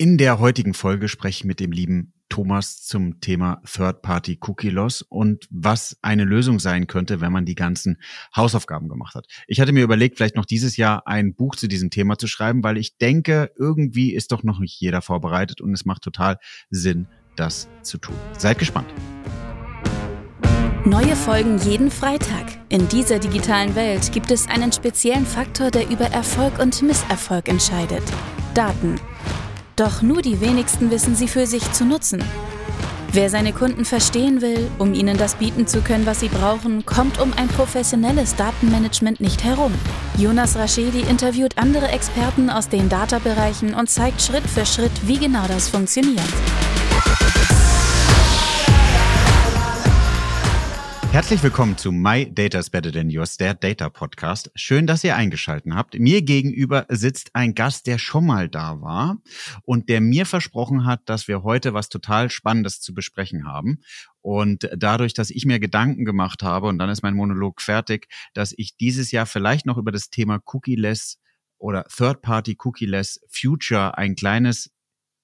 In der heutigen Folge spreche ich mit dem lieben Thomas zum Thema Third-Party Cookie Loss und was eine Lösung sein könnte, wenn man die ganzen Hausaufgaben gemacht hat. Ich hatte mir überlegt, vielleicht noch dieses Jahr ein Buch zu diesem Thema zu schreiben, weil ich denke, irgendwie ist doch noch nicht jeder vorbereitet und es macht total Sinn, das zu tun. Seid gespannt. Neue Folgen jeden Freitag. In dieser digitalen Welt gibt es einen speziellen Faktor, der über Erfolg und Misserfolg entscheidet. Daten. Doch nur die wenigsten wissen sie für sich zu nutzen. Wer seine Kunden verstehen will, um ihnen das bieten zu können, was sie brauchen, kommt um ein professionelles Datenmanagement nicht herum. Jonas Raschedi interviewt andere Experten aus den Data-Bereichen und zeigt Schritt für Schritt, wie genau das funktioniert. Herzlich willkommen zu My Data is Better Than Yours, der Data Podcast. Schön, dass ihr eingeschalten habt. Mir gegenüber sitzt ein Gast, der schon mal da war und der mir versprochen hat, dass wir heute was total Spannendes zu besprechen haben. Und dadurch, dass ich mir Gedanken gemacht habe, und dann ist mein Monolog fertig, dass ich dieses Jahr vielleicht noch über das Thema Cookie-less oder Third-Party Cookie-less Future ein kleines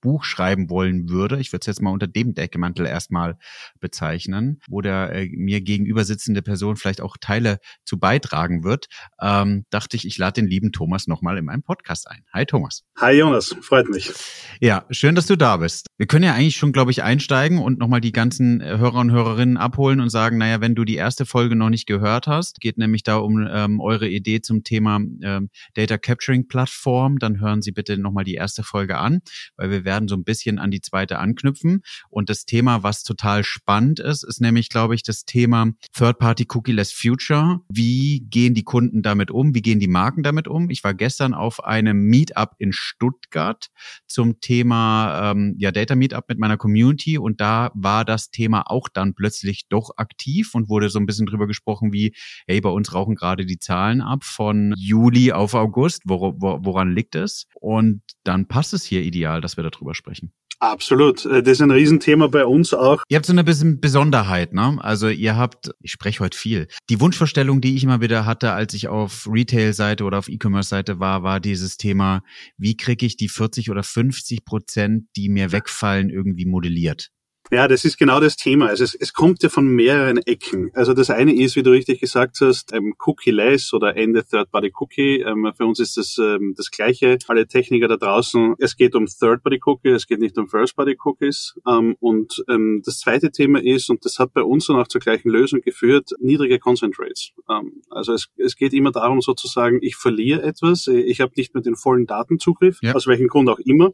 Buch schreiben wollen würde, ich würde es jetzt mal unter dem Deckmantel erstmal bezeichnen, wo der äh, mir gegenüber sitzende Person vielleicht auch Teile zu beitragen wird, ähm, dachte ich, ich lade den lieben Thomas nochmal in meinen Podcast ein. Hi Thomas. Hi Jonas, freut mich. Ja, schön, dass du da bist. Wir können ja eigentlich schon, glaube ich, einsteigen und nochmal die ganzen äh, Hörer und Hörerinnen abholen und sagen, naja, wenn du die erste Folge noch nicht gehört hast, geht nämlich da um ähm, eure Idee zum Thema ähm, Data Capturing Plattform, dann hören Sie bitte nochmal die erste Folge an, weil wir werden werden so ein bisschen an die zweite anknüpfen. Und das Thema, was total spannend ist, ist nämlich, glaube ich, das Thema Third-Party Cookie-less Future. Wie gehen die Kunden damit um? Wie gehen die Marken damit um? Ich war gestern auf einem Meetup in Stuttgart zum Thema ähm, ja, Data Meetup mit meiner Community und da war das Thema auch dann plötzlich doch aktiv und wurde so ein bisschen drüber gesprochen wie, hey, bei uns rauchen gerade die Zahlen ab von Juli auf August. Wor woran liegt es? Und dann passt es hier ideal, dass wir darüber drüber sprechen. Absolut. Äh, das ist ein Riesenthema bei uns auch. Ihr habt so eine bisschen Besonderheit, ne? Also ihr habt, ich spreche heute viel. Die Wunschvorstellung, die ich immer wieder hatte, als ich auf Retail-Seite oder auf E-Commerce-Seite war, war dieses Thema, wie kriege ich die 40 oder 50 Prozent, die mir wegfallen, irgendwie modelliert? Ja, das ist genau das Thema. Also es, es kommt ja von mehreren Ecken. Also das eine ist, wie du richtig gesagt hast, ähm, Cookie-less oder Ende Third-Party-Cookie. Ähm, für uns ist das ähm, das Gleiche. Alle Techniker da draußen, es geht um Third-Party-Cookie, es geht nicht um First-Party-Cookies. Ähm, und ähm, das zweite Thema ist, und das hat bei uns dann auch zur gleichen Lösung geführt, niedrige Consent Rates. Ähm, also es, es geht immer darum sozusagen, ich verliere etwas, ich habe nicht mehr den vollen Datenzugriff, ja. aus welchem Grund auch immer.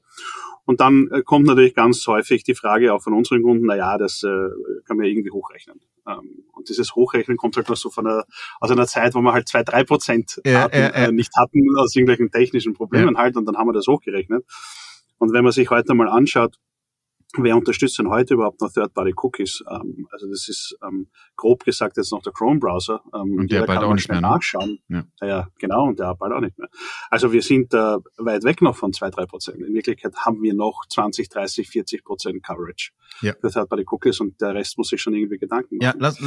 Und dann äh, kommt natürlich ganz häufig die Frage auch von unseren Kunden, na ja, das äh, kann man irgendwie hochrechnen. Ähm, und dieses Hochrechnen kommt halt noch so von einer, aus einer Zeit, wo wir halt zwei, drei Prozent ja, hatten, äh, äh, nicht hatten aus irgendwelchen technischen Problemen ja. halt und dann haben wir das hochgerechnet. Und wenn man sich heute mal anschaut, Wer unterstützt denn heute überhaupt noch Third-Party-Cookies? Ähm, also das ist ähm, grob gesagt jetzt noch der Chrome-Browser. Ähm, und der bald auch nicht mehr ne? nachschauen. Ja. ja. genau, und der bald auch nicht mehr. Also wir sind äh, weit weg noch von zwei, drei Prozent. In Wirklichkeit haben wir noch 20, 30, 40 Prozent Coverage ja. für Third-Party-Cookies und der Rest muss sich schon irgendwie Gedanken machen. Ja, lass,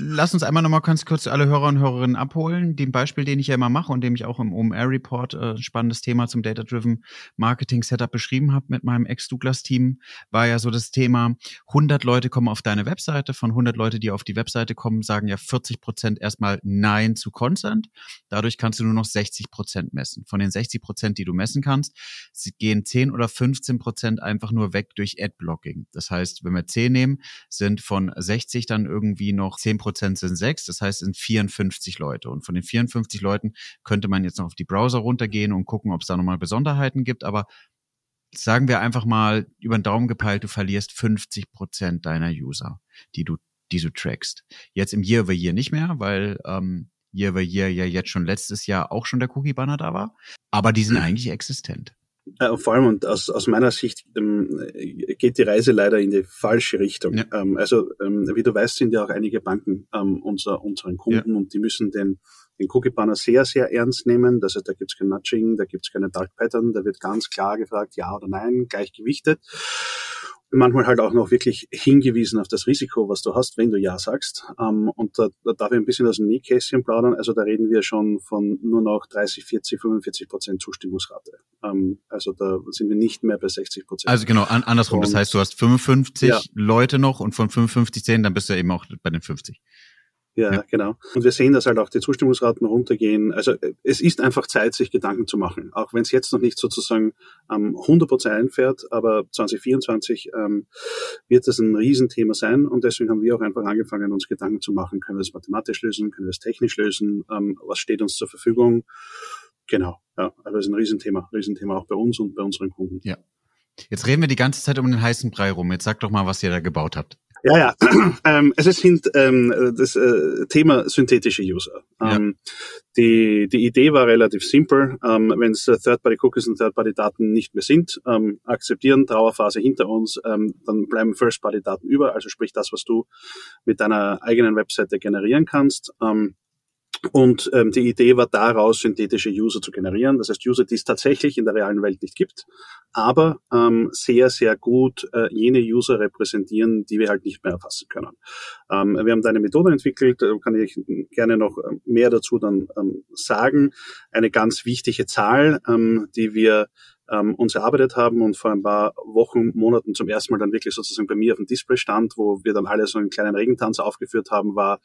lass uns einmal nochmal ganz kurz alle Hörer und Hörerinnen abholen. Dem Beispiel, den ich ja immer mache und dem ich auch im OMR-Report äh, spannendes Thema zum Data-Driven Marketing-Setup beschrieben habe mit meinem Ex-Douglas-Team, war ja so das Thema, 100 Leute kommen auf deine Webseite, von 100 Leute, die auf die Webseite kommen, sagen ja 40 Prozent erstmal Nein zu Consent. Dadurch kannst du nur noch 60 Prozent messen. Von den 60 Prozent, die du messen kannst, gehen 10 oder 15 Prozent einfach nur weg durch Adblocking. Das heißt, wenn wir 10 nehmen, sind von 60 dann irgendwie noch 10 Prozent sind 6. Das heißt, sind 54 Leute. Und von den 54 Leuten könnte man jetzt noch auf die Browser runtergehen und gucken, ob es da nochmal Besonderheiten gibt. Aber sagen wir einfach mal über den Daumen gepeilt, du verlierst 50 Prozent deiner User, die du, die du trackst. Jetzt im Year over Year nicht mehr, weil ähm, Year over Year ja jetzt schon letztes Jahr auch schon der Cookie-Banner da war. Aber die sind mhm. eigentlich existent. Äh, vor allem und aus, aus meiner Sicht ähm, geht die Reise leider in die falsche Richtung. Ja. Ähm, also ähm, wie du weißt, sind ja auch einige Banken ähm, unser, unseren Kunden ja. und die müssen den den Cookie Banner sehr, sehr ernst nehmen. Das heißt, da gibt es kein Nudging, da gibt es keine Dark Pattern, da wird ganz klar gefragt, ja oder nein, gleich gewichtet. manchmal halt auch noch wirklich hingewiesen auf das Risiko, was du hast, wenn du Ja sagst. Ähm, und da, da darf ich ein bisschen aus dem Nähkästchen plaudern. Also da reden wir schon von nur noch 30, 40, 45 Prozent Zustimmungsrate. Ähm, also da sind wir nicht mehr bei 60 Prozent. Also genau, an, andersrum. Und, das heißt, du hast 55 ja. Leute noch und von 55 10, dann bist du eben auch bei den 50. Ja, ja, genau. Und wir sehen, dass halt auch die Zustimmungsraten runtergehen. Also es ist einfach Zeit, sich Gedanken zu machen. Auch wenn es jetzt noch nicht sozusagen ähm, 100 Prozent einfährt, aber 2024 ähm, wird das ein Riesenthema sein. Und deswegen haben wir auch einfach angefangen, uns Gedanken zu machen, können wir es mathematisch lösen, können wir es technisch lösen, ähm, was steht uns zur Verfügung. Genau, ja, also es ist ein Riesenthema, Riesenthema auch bei uns und bei unseren Kunden. Ja. Jetzt reden wir die ganze Zeit um den heißen Brei rum. Jetzt sag doch mal, was ihr da gebaut habt. Ja, ja. ähm, es sind ähm, das äh, Thema synthetische User. Ähm, ja. die, die Idee war relativ simpel. Ähm, Wenn es Third-Party-Cookies und Third-Party-Daten nicht mehr sind, ähm, akzeptieren, Trauerphase hinter uns, ähm, dann bleiben First-Party-Daten über, also sprich das, was du mit deiner eigenen Webseite generieren kannst. Ähm, und ähm, die Idee war daraus, synthetische User zu generieren. Das heißt, User, die es tatsächlich in der realen Welt nicht gibt, aber ähm, sehr, sehr gut äh, jene User repräsentieren, die wir halt nicht mehr erfassen können. Ähm, wir haben da eine Methode entwickelt, äh, kann ich gerne noch äh, mehr dazu dann ähm, sagen. Eine ganz wichtige Zahl, ähm, die wir ähm, uns erarbeitet haben und vor ein paar Wochen, Monaten zum ersten Mal dann wirklich sozusagen bei mir auf dem Display stand, wo wir dann alle so einen kleinen Regentanz aufgeführt haben, war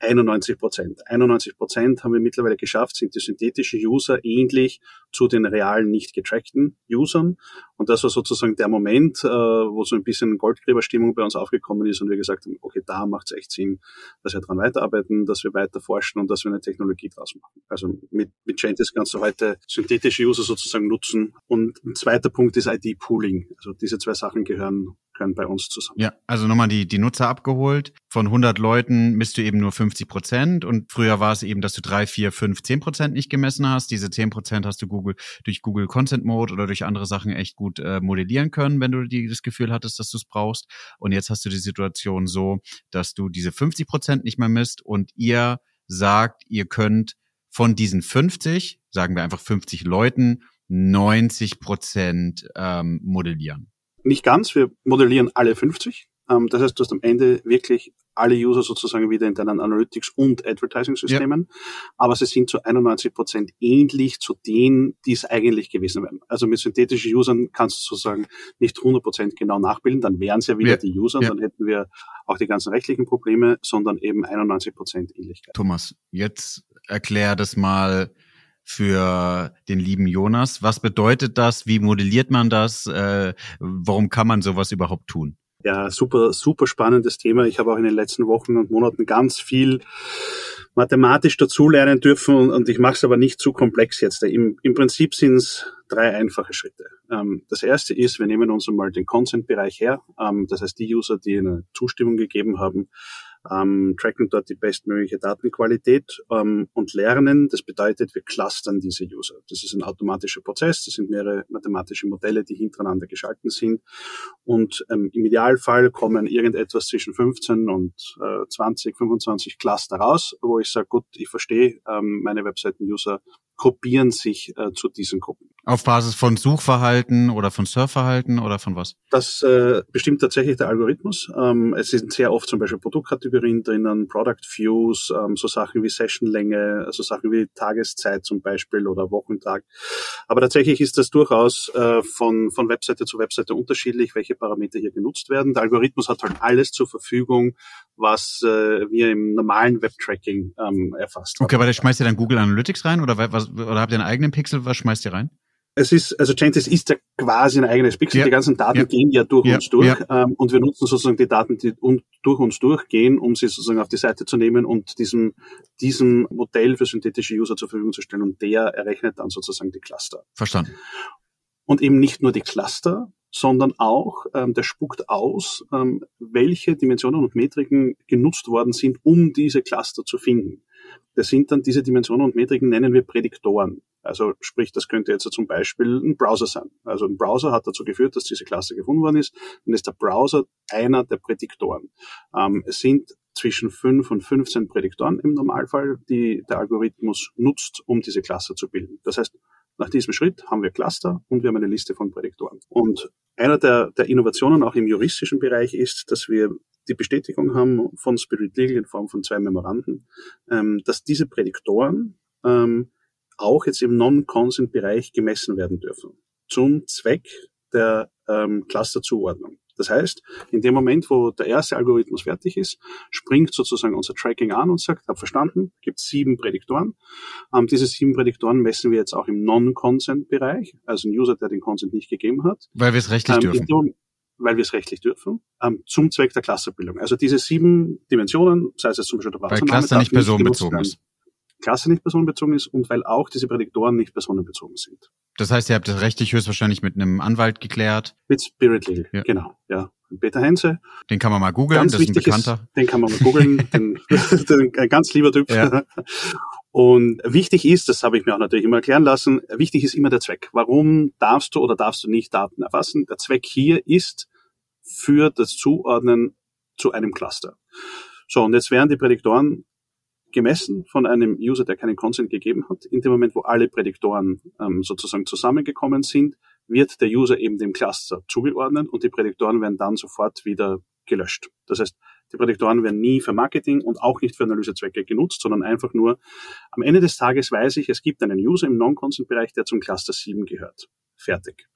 91 Prozent. 91 Prozent haben wir mittlerweile geschafft, sind die synthetische User ähnlich zu den realen, nicht getrackten Usern. Und das war sozusagen der Moment, äh, wo so ein bisschen Goldgräberstimmung bei uns aufgekommen ist und wir gesagt haben, okay, da macht es echt Sinn, dass wir daran weiterarbeiten, dass wir weiter forschen und dass wir eine Technologie draus machen. Also mit, mit Chantis kannst du heute synthetische User sozusagen nutzen. Und ein zweiter Punkt ist ID-Pooling. Also diese zwei Sachen gehören bei uns zusammen. Ja, also nochmal die, die Nutzer abgeholt. Von 100 Leuten misst du eben nur 50 Prozent und früher war es eben, dass du drei, vier, fünf, zehn Prozent nicht gemessen hast. Diese zehn Prozent hast du Google durch Google Content Mode oder durch andere Sachen echt gut äh, modellieren können, wenn du die, das Gefühl hattest, dass du es brauchst. Und jetzt hast du die Situation so, dass du diese 50 Prozent nicht mehr misst und ihr sagt, ihr könnt von diesen 50, sagen wir einfach 50 Leuten, 90 Prozent ähm, modellieren. Nicht ganz, wir modellieren alle 50. Ähm, das heißt, du hast am Ende wirklich alle User sozusagen wieder in deinen Analytics- und Advertising-Systemen. Ja. Aber sie sind zu 91 Prozent ähnlich zu denen, die es eigentlich gewesen wären. Also mit synthetischen Usern kannst du sozusagen nicht 100 Prozent genau nachbilden, dann wären es ja wieder ja. die User, ja. dann hätten wir auch die ganzen rechtlichen Probleme, sondern eben 91 Prozent Ähnlichkeit. Thomas, jetzt erklär das mal für den lieben Jonas. Was bedeutet das? Wie modelliert man das? Äh, warum kann man sowas überhaupt tun? Ja, super, super spannendes Thema. Ich habe auch in den letzten Wochen und Monaten ganz viel mathematisch dazulernen dürfen und, und ich mache es aber nicht zu komplex jetzt. Im, im Prinzip sind es drei einfache Schritte. Ähm, das erste ist, wir nehmen uns einmal den Consent-Bereich her. Ähm, das heißt, die User, die eine Zustimmung gegeben haben, ähm, tracken dort die bestmögliche Datenqualität ähm, und lernen. Das bedeutet, wir clustern diese User. Das ist ein automatischer Prozess. Das sind mehrere mathematische Modelle, die hintereinander geschalten sind. Und ähm, im Idealfall kommen irgendetwas zwischen 15 und äh, 20, 25 Cluster raus, wo ich sage, gut, ich verstehe, ähm, meine Webseiten-User gruppieren sich äh, zu diesen Gruppen. Auf Basis von Suchverhalten oder von Surfverhalten oder von was? Das äh, bestimmt tatsächlich der Algorithmus. Ähm, es sind sehr oft zum Beispiel Produktkategorien drinnen, Product Views, ähm, so Sachen wie Sessionlänge, also Sachen wie Tageszeit zum Beispiel oder Wochentag. Aber tatsächlich ist das durchaus äh, von, von Webseite zu Webseite unterschiedlich, welche Parameter hier genutzt werden. Der Algorithmus hat halt alles zur Verfügung, was äh, wir im normalen Webtracking ähm, erfasst Okay, aber da schmeißt ihr dann Google Analytics rein oder, was, oder habt ihr einen eigenen Pixel? Was schmeißt ihr rein? es ist, also Changes ist ja quasi ein eigenes Pixel. Ja. Die ganzen Daten ja. gehen ja durch ja. uns durch. Ähm, und wir nutzen sozusagen die Daten, die un durch uns durchgehen, um sie sozusagen auf die Seite zu nehmen und diesem, diesem Modell für synthetische User zur Verfügung zu stellen. Und der errechnet dann sozusagen die Cluster. Verstanden. Und eben nicht nur die Cluster, sondern auch, ähm, der spuckt aus, ähm, welche Dimensionen und Metriken genutzt worden sind, um diese Cluster zu finden. Das sind dann diese Dimensionen und Metriken nennen wir Prädiktoren. Also sprich, das könnte jetzt zum Beispiel ein Browser sein. Also ein Browser hat dazu geführt, dass diese Klasse gefunden worden ist. Dann ist der Browser einer der Prädiktoren. Ähm, es sind zwischen 5 und 15 Prädiktoren im Normalfall, die der Algorithmus nutzt, um diese Klasse zu bilden. Das heißt, nach diesem Schritt haben wir Cluster und wir haben eine Liste von Prädiktoren. Und einer der, der Innovationen auch im juristischen Bereich ist, dass wir die Bestätigung haben von Spirit Legal in Form von zwei Memoranden, ähm, dass diese Prädiktoren ähm, auch jetzt im Non-Consent-Bereich gemessen werden dürfen. Zum Zweck der ähm, Clusterzuordnung. Das heißt, in dem Moment, wo der erste Algorithmus fertig ist, springt sozusagen unser Tracking an und sagt, hab verstanden, gibt sieben Prädiktoren. Ähm, diese sieben Prädiktoren messen wir jetzt auch im Non-Consent-Bereich, also ein User, der den Consent nicht gegeben hat. Weil wir es rechtlich ähm, dürfen. Dem, weil wir es rechtlich dürfen, ähm, zum Zweck der Klasserbildung. Also diese sieben Dimensionen, sei es jetzt zum Beispiel der Weil Cluster nicht personenbezogen ist. Klasse nicht personenbezogen ist und weil auch diese Prädiktoren nicht personenbezogen sind. Das heißt, ihr habt das rechtlich höchstwahrscheinlich mit einem Anwalt geklärt? Mit Spirit Legal, ja. genau, ja. Peter Hense. Den kann man mal googeln, das ist ein Bekannter. Ist, den kann man mal googeln, den, den, ein ganz lieber Typ. Ja. Und wichtig ist, das habe ich mir auch natürlich immer erklären lassen, wichtig ist immer der Zweck. Warum darfst du oder darfst du nicht Daten erfassen? Der Zweck hier ist für das Zuordnen zu einem Cluster. So, und jetzt werden die Prädiktoren gemessen von einem User, der keinen Consent gegeben hat. In dem Moment, wo alle Prädiktoren ähm, sozusagen zusammengekommen sind, wird der User eben dem Cluster zugeordnet und die Prädiktoren werden dann sofort wieder gelöscht. Das heißt, die Prädiktoren werden nie für Marketing und auch nicht für Analysezwecke genutzt, sondern einfach nur, am Ende des Tages weiß ich, es gibt einen User im Non-Consent-Bereich, der zum Cluster 7 gehört. Fertig.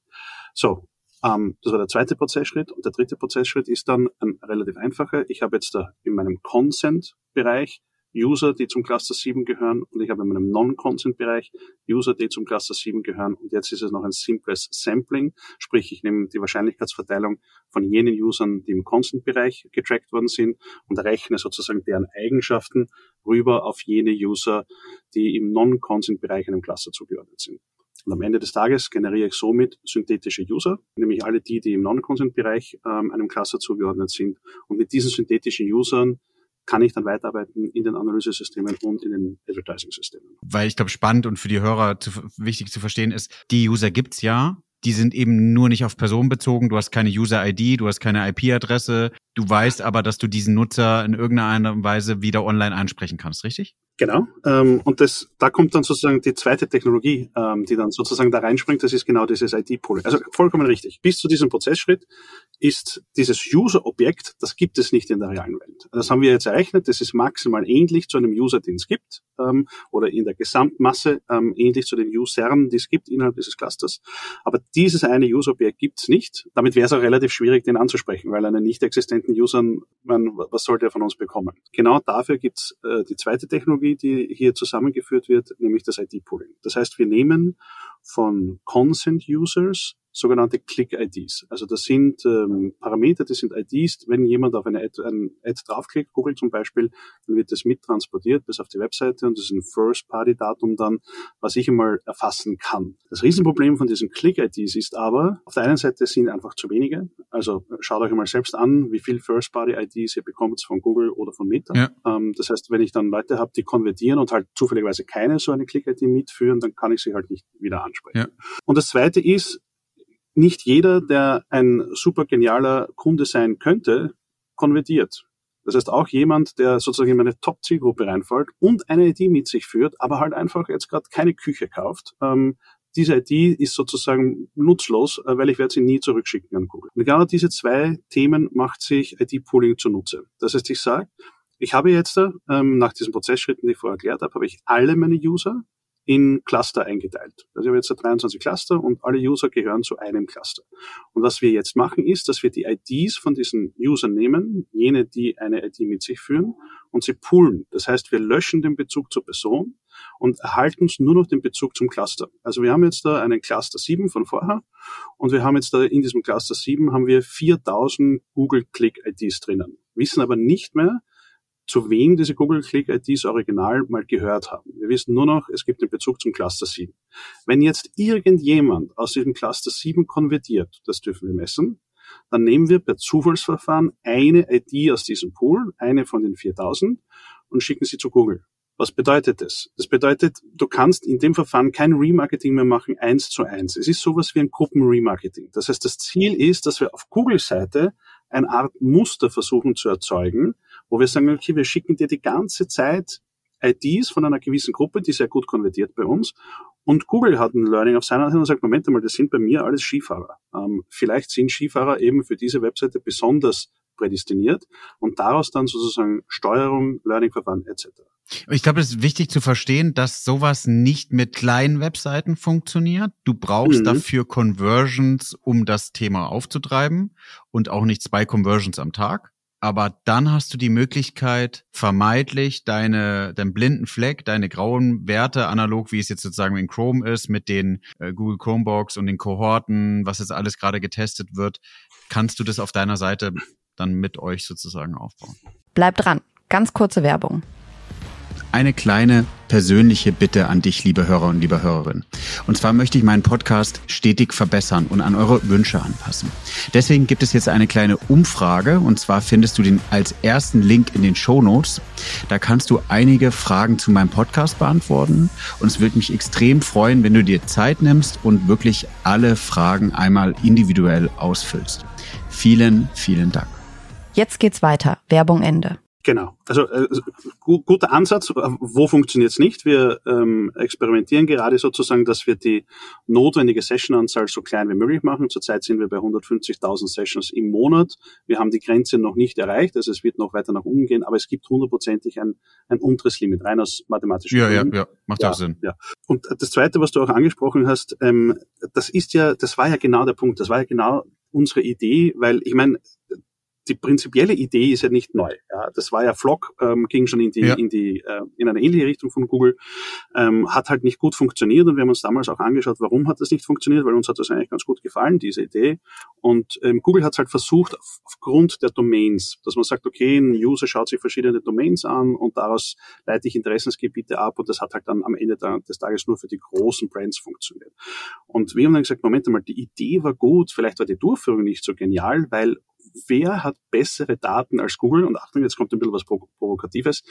So, ähm, das war der zweite Prozessschritt. Und der dritte Prozessschritt ist dann ein relativ einfacher. Ich habe jetzt da in meinem Consent-Bereich User, die zum Cluster 7 gehören und ich habe in meinem Non-Consent-Bereich User, die zum Cluster 7 gehören und jetzt ist es noch ein simples Sampling, sprich ich nehme die Wahrscheinlichkeitsverteilung von jenen Usern, die im Consent-Bereich getrackt worden sind und rechne sozusagen deren Eigenschaften rüber auf jene User, die im Non-Consent-Bereich einem Cluster zugeordnet sind. Und am Ende des Tages generiere ich somit synthetische User, nämlich alle die, die im Non-Consent-Bereich ähm, einem Cluster zugeordnet sind. Und mit diesen synthetischen Usern kann ich dann weiterarbeiten in den Analysesystemen und in den Advertising-Systemen. Weil ich glaube, spannend und für die Hörer zu, wichtig zu verstehen ist, die User gibt's ja, die sind eben nur nicht auf Personen bezogen. Du hast keine User-ID, du hast keine IP-Adresse. Du weißt aber, dass du diesen Nutzer in irgendeiner Weise wieder online ansprechen kannst, richtig? Genau. Ähm, und das, da kommt dann sozusagen die zweite Technologie, ähm, die dann sozusagen da reinspringt. Das ist genau dieses ID-Pooling. Also vollkommen richtig. Bis zu diesem Prozessschritt ist dieses User-Objekt, das gibt es nicht in der realen Welt. Das haben wir jetzt errechnet. Das ist maximal ähnlich zu einem User, den es gibt, ähm, oder in der Gesamtmasse ähm, ähnlich zu den Usern, die es gibt innerhalb dieses Clusters. Aber dieses eine User-Objekt gibt es nicht. Damit wäre es auch relativ schwierig, den anzusprechen, weil einen nicht existenten Usern, man, was sollte er von uns bekommen? Genau dafür gibt es äh, die zweite Technologie, Technologie, die hier zusammengeführt wird, nämlich das ID-Pooling. Das heißt, wir nehmen von Consent-Users sogenannte Click-IDs. Also das sind ähm, Parameter, das sind IDs. Wenn jemand auf eine Ad, ein Ad draufklickt, Google zum Beispiel, dann wird das mittransportiert bis auf die Webseite und das ist ein First-Party-Datum dann, was ich einmal erfassen kann. Das Riesenproblem von diesen Click-IDs ist aber, auf der einen Seite sind einfach zu wenige. Also schaut euch einmal selbst an, wie viel First-Party-IDs ihr bekommt von Google oder von Meta. Ja. Ähm, das heißt, wenn ich dann Leute habe, die konvertieren und halt zufälligerweise keine so eine Click-ID mitführen, dann kann ich sie halt nicht wieder ansprechen. Ja. Und das zweite ist, nicht jeder, der ein super genialer Kunde sein könnte, konvertiert. Das heißt, auch jemand, der sozusagen in meine Top-Zielgruppe reinfällt und eine ID mit sich führt, aber halt einfach jetzt gerade keine Küche kauft, ähm, diese ID ist sozusagen nutzlos, äh, weil ich werde sie nie zurückschicken an Google. Und genau diese zwei Themen macht sich ID-Pooling zunutze. Das heißt, ich sage, ich habe jetzt ähm, nach diesen Prozessschritten, die ich vorher erklärt habe, habe ich alle meine User in Cluster eingeteilt. Also ich habe jetzt 23 Cluster und alle User gehören zu einem Cluster. Und was wir jetzt machen ist, dass wir die IDs von diesen Usern nehmen, jene, die eine ID mit sich führen, und sie poolen. Das heißt, wir löschen den Bezug zur Person und erhalten nur noch den Bezug zum Cluster. Also wir haben jetzt da einen Cluster 7 von vorher und wir haben jetzt da in diesem Cluster 7 haben wir 4000 Google Click IDs drinnen. Wissen aber nicht mehr, zu wem diese Google Click IDs original mal gehört haben. Wir wissen nur noch, es gibt einen Bezug zum Cluster 7. Wenn jetzt irgendjemand aus diesem Cluster 7 konvertiert, das dürfen wir messen, dann nehmen wir per Zufallsverfahren eine ID aus diesem Pool, eine von den 4000 und schicken sie zu Google. Was bedeutet das? Das bedeutet, du kannst in dem Verfahren kein Remarketing mehr machen, eins zu eins. Es ist sowas wie ein Gruppenremarketing. Das heißt, das Ziel ist, dass wir auf Google-Seite eine Art Muster versuchen zu erzeugen, wo wir sagen, okay, wir schicken dir die ganze Zeit IDs von einer gewissen Gruppe, die sehr gut konvertiert bei uns. Und Google hat ein Learning auf seiner Seite und sagt, Moment einmal, das sind bei mir alles Skifahrer. Ähm, vielleicht sind Skifahrer eben für diese Webseite besonders prädestiniert und daraus dann sozusagen Steuerung, Learning-Verfahren etc. Ich glaube, es ist wichtig zu verstehen, dass sowas nicht mit kleinen Webseiten funktioniert. Du brauchst mhm. dafür Conversions, um das Thema aufzutreiben und auch nicht zwei Conversions am Tag. Aber dann hast du die Möglichkeit, vermeidlich deine, deinen blinden Fleck, deine grauen Werte, analog wie es jetzt sozusagen in Chrome ist, mit den äh, Google Chromebox und den Kohorten, was jetzt alles gerade getestet wird, kannst du das auf deiner Seite dann mit euch sozusagen aufbauen. Bleib dran. Ganz kurze Werbung eine kleine persönliche Bitte an dich, liebe Hörer und liebe Hörerin. Und zwar möchte ich meinen Podcast stetig verbessern und an eure Wünsche anpassen. Deswegen gibt es jetzt eine kleine Umfrage und zwar findest du den als ersten Link in den Show Notes. Da kannst du einige Fragen zu meinem Podcast beantworten und es würde mich extrem freuen, wenn du dir Zeit nimmst und wirklich alle Fragen einmal individuell ausfüllst. Vielen, vielen Dank. Jetzt geht's weiter. Werbung Ende. Genau. Also äh, guter Ansatz. Wo funktioniert es nicht? Wir ähm, experimentieren gerade sozusagen, dass wir die notwendige Sessionanzahl so klein wie möglich machen. Zurzeit sind wir bei 150.000 Sessions im Monat. Wir haben die Grenze noch nicht erreicht, also es wird noch weiter nach unten gehen, aber es gibt hundertprozentig ein, ein unteres Limit, rein aus mathematischen Ja, Gründen. ja, ja, macht ja, auch Sinn. Ja. Und das Zweite, was du auch angesprochen hast, ähm, das ist ja, das war ja genau der Punkt, das war ja genau unsere Idee, weil ich meine, die prinzipielle Idee ist ja nicht neu. Ja, das war ja Flock, ähm, ging schon in die, ja. in die, äh, in eine ähnliche Richtung von Google, ähm, hat halt nicht gut funktioniert und wir haben uns damals auch angeschaut, warum hat das nicht funktioniert, weil uns hat das eigentlich ganz gut gefallen, diese Idee. Und ähm, Google hat es halt versucht, auf, aufgrund der Domains, dass man sagt, okay, ein User schaut sich verschiedene Domains an und daraus leite ich Interessensgebiete ab und das hat halt dann am Ende des Tages nur für die großen Brands funktioniert. Und wir haben dann gesagt, Moment einmal, die Idee war gut, vielleicht war die Durchführung nicht so genial, weil wer hat bessere Daten als Google? Und Achtung, jetzt kommt ein bisschen was Provokatives.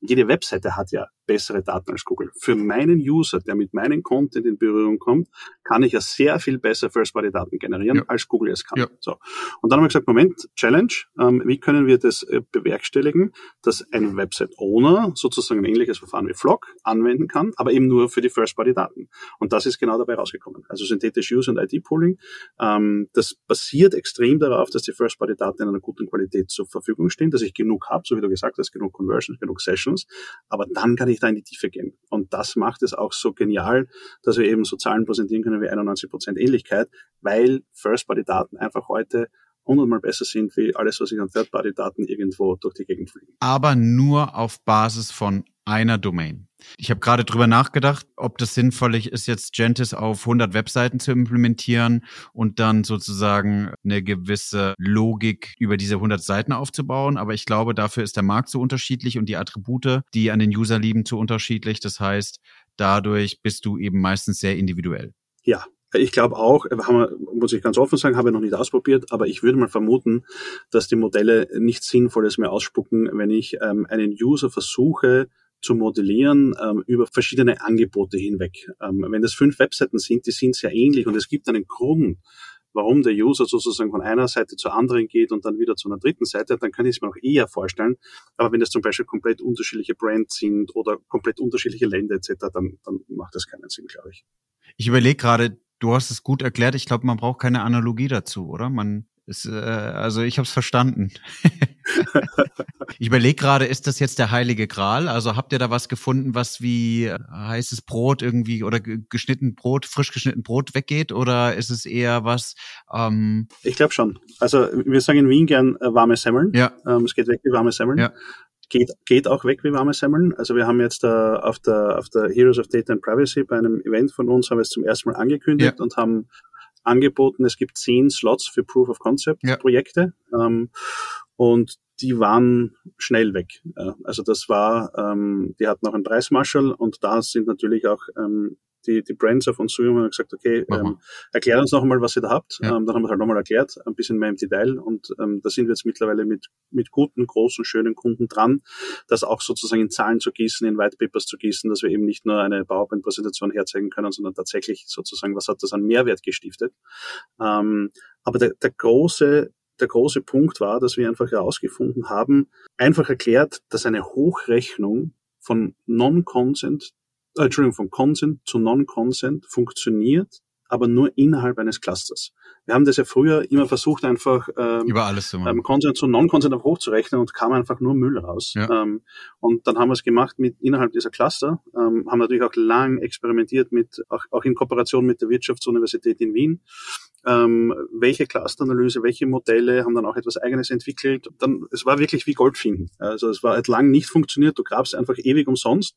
Jede Webseite hat ja bessere Daten als Google. Für meinen User, der mit meinem Content in Berührung kommt, kann ich ja sehr viel besser First-Party-Daten generieren, ja. als Google es kann. Ja. So. Und dann haben wir gesagt, Moment, Challenge, ähm, wie können wir das äh, bewerkstelligen, dass ein Website-Owner sozusagen ein ähnliches Verfahren wie Flock anwenden kann, aber eben nur für die First-Party-Daten. Und das ist genau dabei rausgekommen. Also synthetische Use und ID-Pooling, ähm, das basiert extrem darauf, dass die First-Party-Daten in einer guten Qualität zur Verfügung stehen, dass ich genug habe, so wie du gesagt hast, genug Conversions, genug Sessions, aber dann kann ich da in die Tiefe gehen. Und das macht es auch so genial, dass wir eben so Zahlen präsentieren können wie 91% Ähnlichkeit, weil First-Party-Daten einfach heute hundertmal besser sind wie alles, was ich an Third-Party-Daten irgendwo durch die Gegend fliegen. Aber nur auf Basis von einer Domain. Ich habe gerade drüber nachgedacht, ob das sinnvoll ist, jetzt Gentis auf 100 Webseiten zu implementieren und dann sozusagen eine gewisse Logik über diese 100 Seiten aufzubauen. Aber ich glaube, dafür ist der Markt so unterschiedlich und die Attribute, die an den User lieben, zu unterschiedlich. Das heißt, dadurch bist du eben meistens sehr individuell. Ja, ich glaube auch, haben wir, muss ich ganz offen sagen, habe ich noch nicht ausprobiert, aber ich würde mal vermuten, dass die Modelle nichts Sinnvolles mehr ausspucken, wenn ich ähm, einen User versuche zu modellieren ähm, über verschiedene Angebote hinweg. Ähm, wenn das fünf Webseiten sind, die sind sehr ähnlich und es gibt einen Grund, warum der User sozusagen von einer Seite zur anderen geht und dann wieder zu einer dritten Seite, dann kann ich es mir auch eher vorstellen. Aber wenn das zum Beispiel komplett unterschiedliche Brands sind oder komplett unterschiedliche Länder etc., dann, dann macht das keinen Sinn, glaube ich. Ich überlege gerade, du hast es gut erklärt. Ich glaube, man braucht keine Analogie dazu, oder? Man ist, äh, also ich habe es verstanden. ich überlege gerade, ist das jetzt der heilige Gral? Also habt ihr da was gefunden, was wie äh, heißes Brot irgendwie oder geschnitten Brot, frisch geschnitten Brot weggeht? Oder ist es eher was? Ähm ich glaube schon. Also wir sagen in Wien gern äh, warme Semmeln. Ja. Ähm, es geht weg wie warme Semmeln. Ja geht, geht auch weg wie warme Semmeln. Also wir haben jetzt äh, auf, der, auf der Heroes of Data and Privacy bei einem Event von uns haben wir es zum ersten Mal angekündigt ja. und haben angeboten, es gibt zehn Slots für Proof of Concept Projekte. Ja. Ähm, und die waren schnell weg. Also das war, ähm, die hatten auch einen Preismarschall und da sind natürlich auch ähm, die, die Brands auf uns zugekommen und gesagt, okay, ähm, erklärt uns noch einmal, was ihr da habt. Ja. Ähm, dann haben wir es halt nochmal erklärt, ein bisschen mehr im Detail und ähm, da sind wir jetzt mittlerweile mit, mit guten, großen, schönen Kunden dran, das auch sozusagen in Zahlen zu gießen, in White Papers zu gießen, dass wir eben nicht nur eine PowerPoint-Präsentation herzeigen können, sondern tatsächlich sozusagen, was hat das an Mehrwert gestiftet. Ähm, aber der, der große der große Punkt war, dass wir einfach herausgefunden haben, einfach erklärt, dass eine Hochrechnung von Non-Consent äh, Entschuldigung, von Consent zu Non-Consent funktioniert, aber nur innerhalb eines Clusters. Wir haben das ja früher immer versucht, einfach ähm, über alles zu machen. Ähm, Consent zu Non-Consent hochzurechnen und kam einfach nur Müll raus. Ja. Ähm, und dann haben wir es gemacht mit innerhalb dieser Cluster, ähm, haben natürlich auch lang experimentiert mit, auch, auch in Kooperation mit der Wirtschaftsuniversität in Wien. Ähm, welche Clusteranalyse, welche Modelle, haben dann auch etwas Eigenes entwickelt. Dann, es war wirklich wie Gold finden. Also es war halt lang nicht funktioniert, du grabst einfach ewig umsonst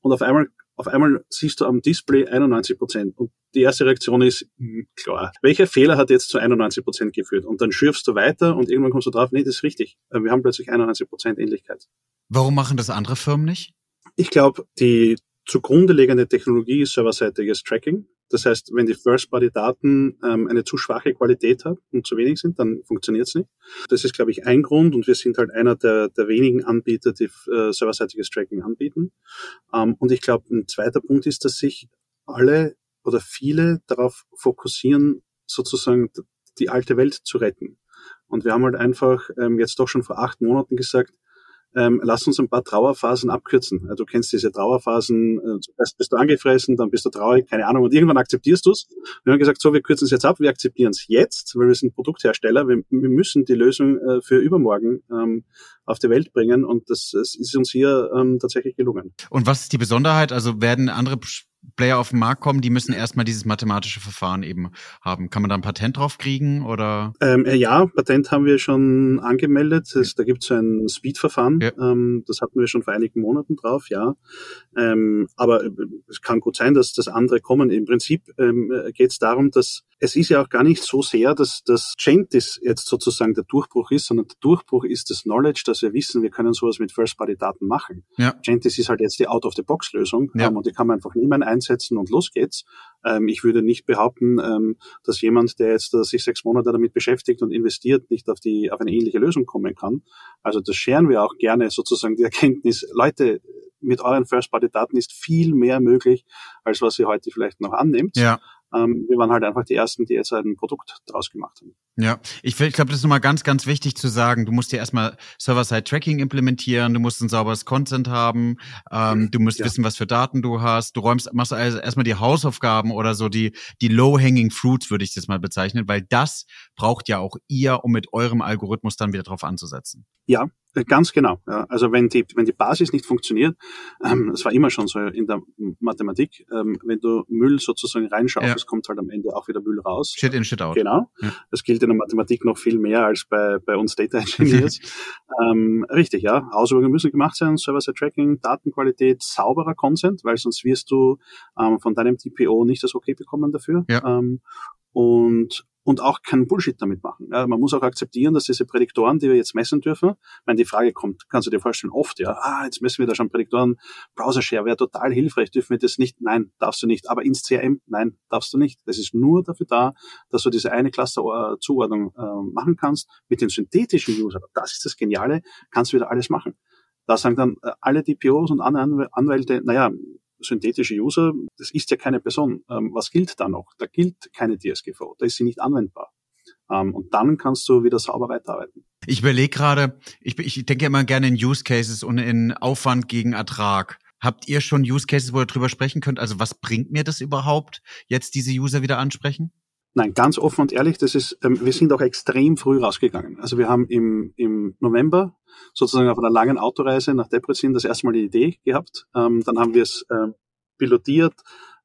und auf einmal auf einmal siehst du am Display 91 Prozent. Und die erste Reaktion ist, mh, hm, klar, welcher Fehler hat jetzt zu 91 Prozent geführt? Und dann schürfst du weiter und irgendwann kommst du drauf, nee, das ist richtig. Äh, wir haben plötzlich 91 Prozent Ähnlichkeit. Warum machen das andere Firmen nicht? Ich glaube, die zugrunde liegende Technologie ist serverseitiges Tracking. Das heißt, wenn die First-Party-Daten ähm, eine zu schwache Qualität haben und zu wenig sind, dann funktioniert es nicht. Das ist, glaube ich, ein Grund und wir sind halt einer der, der wenigen Anbieter, die äh, serverseitiges Tracking anbieten. Ähm, und ich glaube, ein zweiter Punkt ist, dass sich alle oder viele darauf fokussieren, sozusagen die alte Welt zu retten. Und wir haben halt einfach ähm, jetzt doch schon vor acht Monaten gesagt, ähm, lass uns ein paar Trauerphasen abkürzen. Du kennst diese Trauerphasen, äh, zuerst bist du angefressen, dann bist du traurig, keine Ahnung, und irgendwann akzeptierst du es. Wir haben gesagt, so, wir kürzen es jetzt ab, wir akzeptieren es jetzt, weil wir sind Produkthersteller, wir, wir müssen die Lösung äh, für übermorgen ähm, auf die Welt bringen und das, das ist uns hier ähm, tatsächlich gelungen. Und was ist die Besonderheit? Also werden andere Player auf den Markt kommen, die müssen erstmal dieses mathematische Verfahren eben haben. Kann man da ein Patent drauf kriegen oder? Ähm, äh, ja, Patent haben wir schon angemeldet. Das, da gibt es ein Speed-Verfahren. Ja. Ähm, das hatten wir schon vor einigen Monaten drauf, ja. Ähm, aber äh, es kann gut sein, dass das andere kommen. Im Prinzip ähm, geht es darum, dass es ist ja auch gar nicht so sehr, dass das Gentis jetzt sozusagen der Durchbruch ist, sondern der Durchbruch ist das Knowledge, dass wir wissen, wir können sowas mit First-Party-Daten machen. Ja. Gentis ist halt jetzt die Out-of-the-Box-Lösung ja. ähm, und die kann man einfach nehmen, einsetzen und los geht's. Ähm, ich würde nicht behaupten, ähm, dass jemand, der jetzt äh, sich sechs Monate damit beschäftigt und investiert, nicht auf die auf eine ähnliche Lösung kommen kann. Also das scheren wir auch gerne sozusagen die Erkenntnis, Leute, mit euren First-Party-Daten ist viel mehr möglich, als was ihr heute vielleicht noch annimmt. Ja ähm, wir waren halt einfach die Ersten, die jetzt ein Produkt draus gemacht haben. Ja, ich, ich glaube, das ist nochmal ganz, ganz wichtig zu sagen. Du musst ja erstmal Server-Side-Tracking implementieren, du musst ein sauberes Content haben, ähm, du musst ja. wissen, was für Daten du hast, du räumst, machst also erstmal die Hausaufgaben oder so die, die low-hanging fruits, würde ich das mal bezeichnen, weil das braucht ja auch ihr, um mit eurem Algorithmus dann wieder drauf anzusetzen. Ja, ganz genau. Ja. Also wenn die, wenn die Basis nicht funktioniert, ähm, das war immer schon so in der Mathematik, ähm, wenn du Müll sozusagen reinschaust, ja. kommt halt am Ende auch wieder Müll raus. Shit in, shit out. Genau. Ja. Das gilt in der Mathematik noch viel mehr als bei, bei uns Data Engineers. ähm, richtig, ja. Auswirkungen müssen gemacht sein, Server-Side-Tracking, Datenqualität, sauberer Consent, weil sonst wirst du ähm, von deinem TPO nicht das Okay bekommen dafür. Ja. Ähm, und und auch keinen Bullshit damit machen. Ja, man muss auch akzeptieren, dass diese Prädiktoren, die wir jetzt messen dürfen, wenn die Frage kommt, kannst du dir vorstellen, oft, ja, ah, jetzt messen wir da schon Prädiktoren, Browser-Share wäre total hilfreich, dürfen wir das nicht? Nein, darfst du nicht. Aber ins CRM, nein, darfst du nicht. Das ist nur dafür da, dass du diese eine Cluster-Zuordnung äh, machen kannst. Mit den synthetischen User, das ist das Geniale, kannst du wieder alles machen. Da sagen dann äh, alle DPOs und andere Anwälte, naja, synthetische User, das ist ja keine Person. Ähm, was gilt da noch? Da gilt keine DSGVO, da ist sie nicht anwendbar. Ähm, und dann kannst du wieder sauber weiterarbeiten. Ich überlege gerade, ich, ich denke immer gerne in Use Cases und in Aufwand gegen Ertrag. Habt ihr schon Use Cases, wo ihr drüber sprechen könnt? Also was bringt mir das überhaupt, jetzt diese User wieder ansprechen? Nein, ganz offen und ehrlich, das ist, ähm, wir sind auch extrem früh rausgegangen. Also wir haben im, im November sozusagen auf einer langen Autoreise nach Debrecen das erste Mal die Idee gehabt. Ähm, dann haben wir es ähm, pilotiert,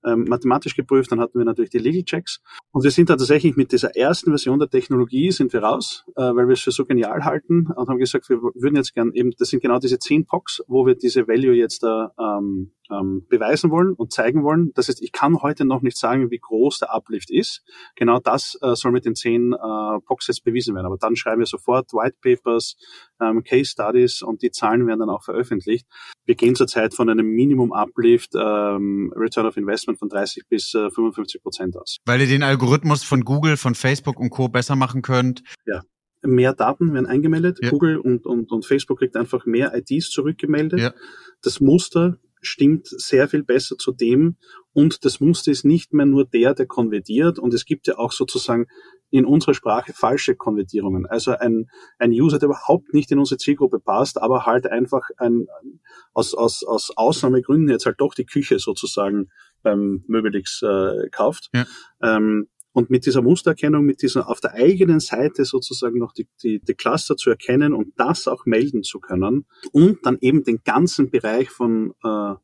mathematisch geprüft, dann hatten wir natürlich die Legal Checks. Und wir sind da tatsächlich mit dieser ersten Version der Technologie sind wir raus, äh, weil wir es für so genial halten und haben gesagt, wir würden jetzt gern eben, das sind genau diese zehn POCs, wo wir diese Value jetzt da ähm, ähm, beweisen wollen und zeigen wollen. Das heißt, ich kann heute noch nicht sagen, wie groß der Uplift ist. Genau das äh, soll mit den zehn äh, jetzt bewiesen werden. Aber dann schreiben wir sofort White Papers, ähm, Case Studies und die Zahlen werden dann auch veröffentlicht. Wir gehen zurzeit von einem Minimum Uplift ähm, Return of Investment von 30 bis äh, 55 Prozent aus. Weil ihr den Algorithmus von Google, von Facebook und Co. besser machen könnt. Ja mehr Daten werden eingemeldet. Ja. Google und, und, und Facebook kriegt einfach mehr IDs zurückgemeldet. Ja. Das Muster stimmt sehr viel besser zu dem und das Muster ist nicht mehr nur der, der konvertiert und es gibt ja auch sozusagen in unserer Sprache falsche Konvertierungen. Also ein, ein User, der überhaupt nicht in unsere Zielgruppe passt, aber halt einfach ein, aus, aus, aus Ausnahmegründen jetzt halt doch die Küche sozusagen beim Möbelix äh, kauft. Ja. Ähm, und mit dieser Mustererkennung, mit dieser auf der eigenen Seite sozusagen noch die, die, die Cluster zu erkennen und das auch melden zu können und dann eben den ganzen Bereich von äh,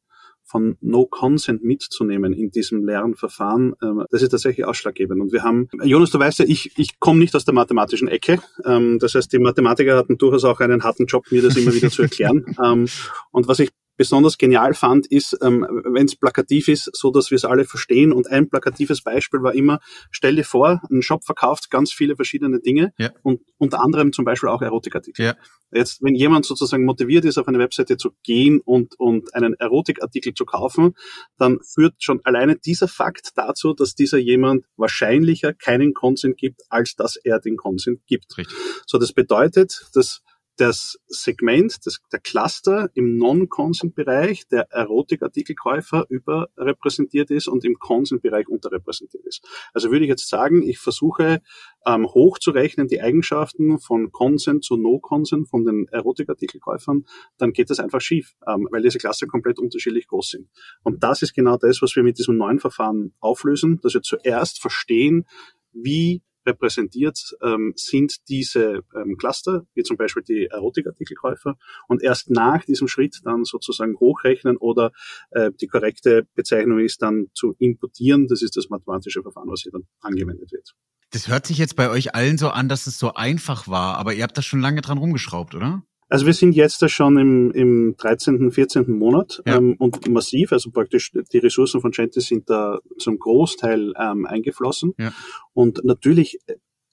von No Consent mitzunehmen in diesem Lernverfahren, ähm, das ist tatsächlich ausschlaggebend. Und wir haben, Jonas, du weißt ja, ich, ich komme nicht aus der mathematischen Ecke. Ähm, das heißt, die Mathematiker hatten durchaus auch einen harten Job, mir das immer wieder zu erklären. Ähm, und was ich besonders genial fand, ist, ähm, wenn es plakativ ist, so dass wir es alle verstehen. Und ein plakatives Beispiel war immer, stell dir vor, ein Shop verkauft ganz viele verschiedene Dinge ja. und unter anderem zum Beispiel auch Erotikartikel. Ja. Jetzt, wenn jemand sozusagen motiviert ist, auf eine Webseite zu gehen und, und einen Erotikartikel zu kaufen, dann führt schon alleine dieser Fakt dazu, dass dieser jemand wahrscheinlicher keinen Consent gibt, als dass er den Consent gibt. Richtig. So, das bedeutet, dass das Segment, das, der Cluster im Non-Consent-Bereich der Erotikartikelkäufer überrepräsentiert ist und im Consent-Bereich unterrepräsentiert ist. Also würde ich jetzt sagen, ich versuche ähm, hochzurechnen die Eigenschaften von Consent zu No-Consent von den Erotikartikelkäufern, dann geht das einfach schief, ähm, weil diese Cluster komplett unterschiedlich groß sind. Und das ist genau das, was wir mit diesem neuen Verfahren auflösen, dass wir zuerst verstehen, wie repräsentiert ähm, sind diese ähm, Cluster, wie zum Beispiel die Erotikartikelkäufer, und erst nach diesem Schritt dann sozusagen hochrechnen oder äh, die korrekte Bezeichnung ist dann zu importieren. Das ist das mathematische Verfahren, was hier dann angewendet wird. Das hört sich jetzt bei euch allen so an, dass es so einfach war, aber ihr habt da schon lange dran rumgeschraubt, oder? Also wir sind jetzt da schon im, im 13., 14. Monat ja. ähm, und massiv, also praktisch die Ressourcen von Gentis sind da zum Großteil ähm, eingeflossen. Ja. Und natürlich,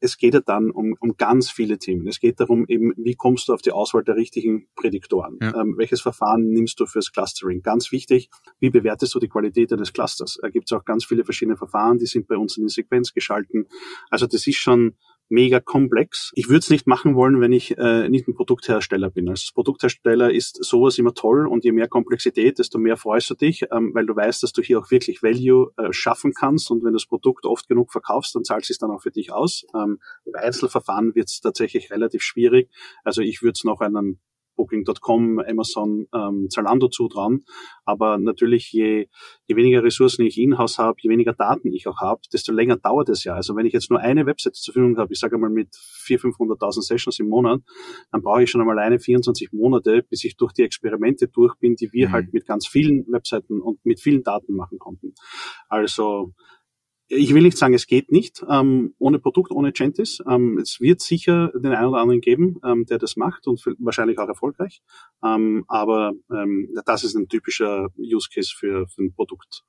es geht ja dann um, um ganz viele Themen. Es geht darum eben, wie kommst du auf die Auswahl der richtigen Prädiktoren? Ja. Ähm, welches Verfahren nimmst du fürs Clustering? Ganz wichtig, wie bewertest du die Qualität eines Clusters? Da gibt es auch ganz viele verschiedene Verfahren, die sind bei uns in die Sequenz geschalten. Also das ist schon mega komplex. Ich würde es nicht machen wollen, wenn ich äh, nicht ein Produkthersteller bin. Als Produkthersteller ist sowas immer toll und je mehr Komplexität, desto mehr freust du dich, ähm, weil du weißt, dass du hier auch wirklich Value äh, schaffen kannst und wenn du das Produkt oft genug verkaufst, dann zahlt es sich dann auch für dich aus. Ähm, Im Einzelverfahren wird es tatsächlich relativ schwierig. Also ich würde es noch einen Booking.com, Amazon, ähm, Zalando zutrauen. Aber natürlich, je, je weniger Ressourcen ich in-house habe, je weniger Daten ich auch habe, desto länger dauert es ja. Also wenn ich jetzt nur eine Webseite zur Verfügung habe, ich sage einmal mit 400.000, 500.000 Sessions im Monat, dann brauche ich schon einmal eine 24 Monate, bis ich durch die Experimente durch bin, die wir mhm. halt mit ganz vielen Webseiten und mit vielen Daten machen konnten. Also ich will nicht sagen, es geht nicht ähm, ohne Produkt, ohne Gentis. Ähm, es wird sicher den einen oder anderen geben, ähm, der das macht und wahrscheinlich auch erfolgreich. Ähm, aber ähm, das ist ein typischer Use Case für, für ein Produkt.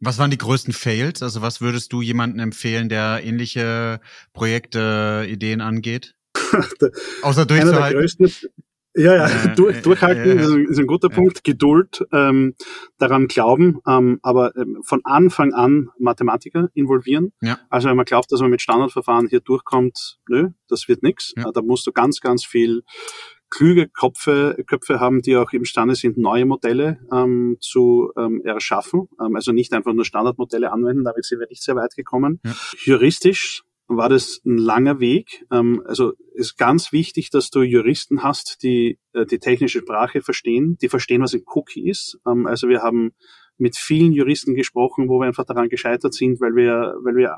Was waren die größten Fails? Also was würdest du jemandem empfehlen, der ähnliche Projekte, Ideen angeht? Außer durchzuhalten. Einer der größten, ja, ja, äh, durch, durchhalten äh, ist ein guter Punkt. Geduld, ähm, daran glauben, ähm, aber ähm, von Anfang an Mathematiker involvieren. Ja. Also wenn man glaubt, dass man mit Standardverfahren hier durchkommt, nö, das wird nichts. Ja. Da musst du ganz, ganz viel klüge Köpfe, Köpfe haben, die auch imstande sind, neue Modelle ähm, zu ähm, erschaffen. Ähm, also nicht einfach nur Standardmodelle anwenden, damit sind wir nicht sehr weit gekommen. Ja. Juristisch war das ein langer Weg. Ähm, also ist ganz wichtig, dass du Juristen hast, die äh, die technische Sprache verstehen, die verstehen, was ein Cookie ist. Ähm, also wir haben mit vielen Juristen gesprochen, wo wir einfach daran gescheitert sind, weil wir, weil wir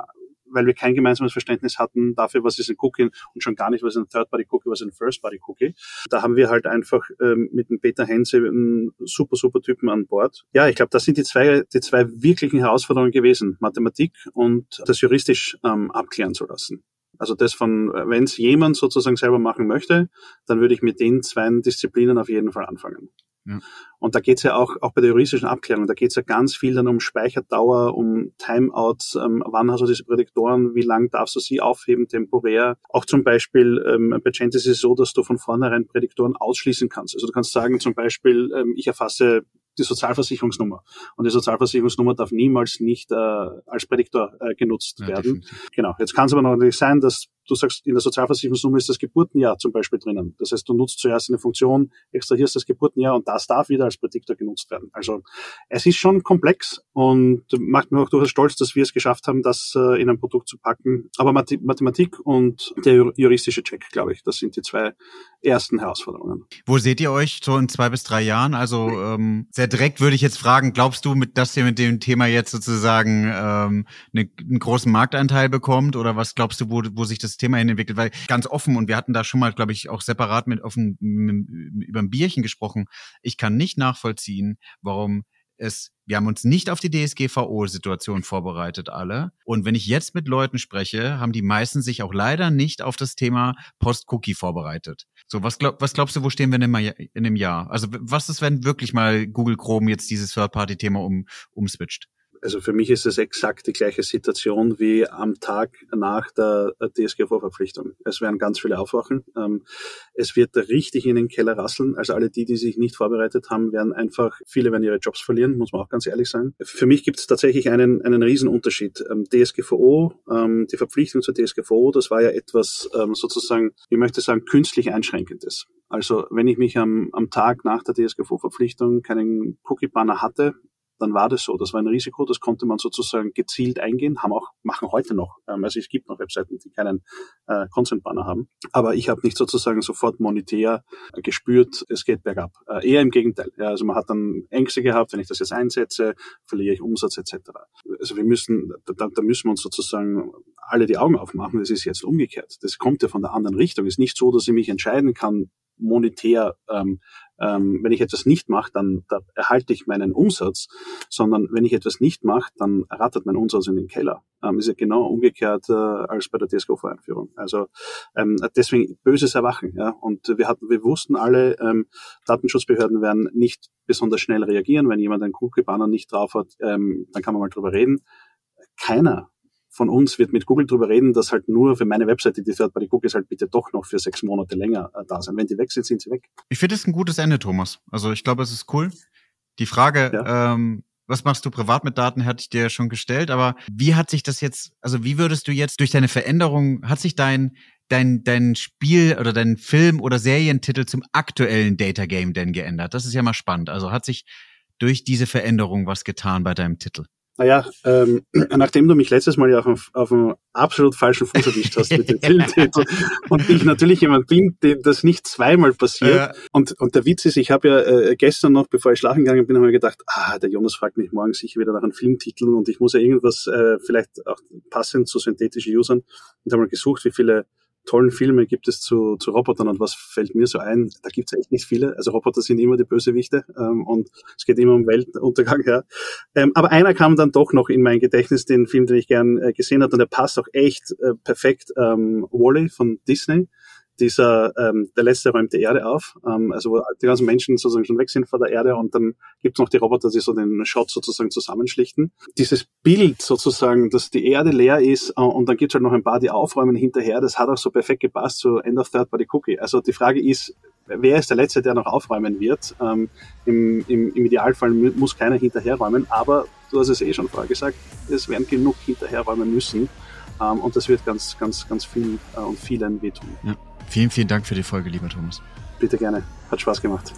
weil wir kein gemeinsames Verständnis hatten dafür, was ist ein Cookie und schon gar nicht, was ist ein Third-Party-Cookie, was ist ein First-Party-Cookie. Da haben wir halt einfach ähm, mit dem Peter Hense einen super, super Typen an Bord. Ja, ich glaube, das sind die zwei, die zwei wirklichen Herausforderungen gewesen, Mathematik und das juristisch ähm, abklären zu lassen. Also das von, wenn es jemand sozusagen selber machen möchte, dann würde ich mit den zwei Disziplinen auf jeden Fall anfangen. Ja. Und da geht's ja auch, auch bei der juristischen Abklärung, da geht's ja ganz viel dann um Speicherdauer, um Timeouts, ähm, wann hast du diese Prädiktoren, wie lang darfst du sie aufheben, temporär. Auch zum Beispiel ähm, bei Gentis ist es so, dass du von vornherein Prädiktoren ausschließen kannst. Also du kannst sagen zum Beispiel, ähm, ich erfasse die Sozialversicherungsnummer. Und die Sozialversicherungsnummer darf niemals nicht äh, als Prädiktor äh, genutzt ja, werden. Definitiv. Genau. Jetzt kann es aber natürlich sein, dass du sagst, in der Sozialversicherungsnummer ist das Geburtenjahr zum Beispiel drinnen. Das heißt, du nutzt zuerst eine Funktion, extrahierst das Geburtenjahr und das darf wieder als Prädiktor genutzt werden. Also es ist schon komplex und macht mir auch durchaus stolz, dass wir es geschafft haben, das äh, in ein Produkt zu packen. Aber Mathematik und der juristische Check, glaube ich, das sind die zwei ersten Herausforderungen. Wo seht ihr euch so in zwei bis drei Jahren? Also ähm, sehr direkt würde ich jetzt fragen, glaubst du, dass ihr mit dem Thema jetzt sozusagen ähm, eine, einen großen Marktanteil bekommt? Oder was glaubst du, wo, wo sich das Thema hin entwickelt? Weil ganz offen, und wir hatten da schon mal, glaube ich, auch separat mit auf ein, über ein Bierchen gesprochen, ich kann nicht nachvollziehen, warum es, wir haben uns nicht auf die DSGVO-Situation vorbereitet, alle. Und wenn ich jetzt mit Leuten spreche, haben die meisten sich auch leider nicht auf das Thema Post-Cookie vorbereitet. So, was, glaub, was glaubst du, wo stehen wir in einem Jahr? Also, was ist, wenn wirklich mal Google Chrome jetzt dieses Third-Party-Thema um, umswitcht? Also für mich ist es exakt die gleiche Situation wie am Tag nach der DSGVO-Verpflichtung. Es werden ganz viele aufwachen. Ähm, es wird richtig in den Keller rasseln. Also alle die, die sich nicht vorbereitet haben, werden einfach, viele werden ihre Jobs verlieren, muss man auch ganz ehrlich sagen. Für mich gibt es tatsächlich einen, einen Riesenunterschied. Ähm, DSGVO, ähm, die Verpflichtung zur DSGVO, das war ja etwas sozusagen, ich möchte sagen, künstlich einschränkendes. Also wenn ich mich am, am Tag nach der DSGVO-Verpflichtung keinen Cookie-Banner hatte, dann war das so. Das war ein Risiko, das konnte man sozusagen gezielt eingehen, haben auch, machen heute noch. Ähm, also es gibt noch Webseiten, die keinen äh, Consent-Banner haben. Aber ich habe nicht sozusagen sofort monetär gespürt, es geht bergab. Äh, eher im Gegenteil. Ja, also man hat dann Ängste gehabt, wenn ich das jetzt einsetze, verliere ich Umsatz etc. Also wir müssen, da, da müssen wir uns sozusagen alle die Augen aufmachen. Das ist jetzt umgekehrt. Das kommt ja von der anderen Richtung. Es ist nicht so, dass ich mich entscheiden kann, monetär, ähm, ähm, wenn ich etwas nicht mache, dann da erhalte ich meinen Umsatz, sondern wenn ich etwas nicht mache, dann rattert mein Umsatz in den Keller. Ähm, ist ja genau umgekehrt äh, als bei der DSGVO-Einführung. Also ähm, deswegen böses Erwachen. Ja? Und wir hatten, wir wussten alle, ähm, Datenschutzbehörden werden nicht besonders schnell reagieren, wenn jemand einen Cookie-Banner nicht drauf hat, ähm, dann kann man mal drüber reden. Keiner von uns wird mit Google drüber reden, dass halt nur für meine Webseite die Third-Party-Cookies halt bitte doch noch für sechs Monate länger äh, da sind. Wenn die weg sind, sind sie weg. Ich finde es ein gutes Ende, Thomas. Also ich glaube, es ist cool. Die Frage, ja. ähm, was machst du privat mit Daten, hatte ich dir ja schon gestellt, aber wie hat sich das jetzt, also wie würdest du jetzt durch deine Veränderung, hat sich dein, dein, dein Spiel oder dein Film oder Serientitel zum aktuellen Data Game denn geändert? Das ist ja mal spannend. Also hat sich durch diese Veränderung was getan bei deinem Titel? Naja, ähm, nachdem du mich letztes Mal ja auf, einem, auf einem absolut falschen Fuß erwischt hast mit dem Filmtitel und ich natürlich jemand bin, dem das nicht zweimal passiert. Ja. Und, und der Witz ist, ich habe ja äh, gestern noch, bevor ich schlafen gegangen bin, habe ich gedacht, ah, der Jonas fragt mich morgen sicher wieder nach einem Filmtitel und ich muss ja irgendwas äh, vielleicht auch passend zu synthetischen Usern und habe mal gesucht, wie viele tollen Filme gibt es zu, zu Robotern und was fällt mir so ein? Da gibt es echt nicht viele. Also Roboter sind immer die Bösewichte ähm, und es geht immer um Weltuntergang. Ja. Ähm, aber einer kam dann doch noch in mein Gedächtnis, den Film, den ich gern äh, gesehen habe und der passt auch echt äh, perfekt. Ähm, Wally von Disney dieser, ähm, der letzte räumt die Erde auf, ähm, also wo die ganzen Menschen sozusagen schon weg sind vor der Erde und dann gibt's noch die Roboter, die so den Shot sozusagen zusammenschlichten. Dieses Bild sozusagen, dass die Erde leer ist äh, und dann gibt's halt noch ein paar, die aufräumen hinterher, das hat auch so perfekt gepasst zu End of Third Party Cookie. Also die Frage ist, wer ist der Letzte, der noch aufräumen wird? Ähm, im, im, Im Idealfall muss keiner hinterherräumen, aber du hast es eh schon vorher gesagt, es werden genug hinterherräumen müssen. Ähm, und das wird ganz, ganz, ganz viel uh, und vielen wehtun. Ja. Vielen, vielen Dank für die Folge, lieber Thomas. Bitte gerne. Hat Spaß gemacht.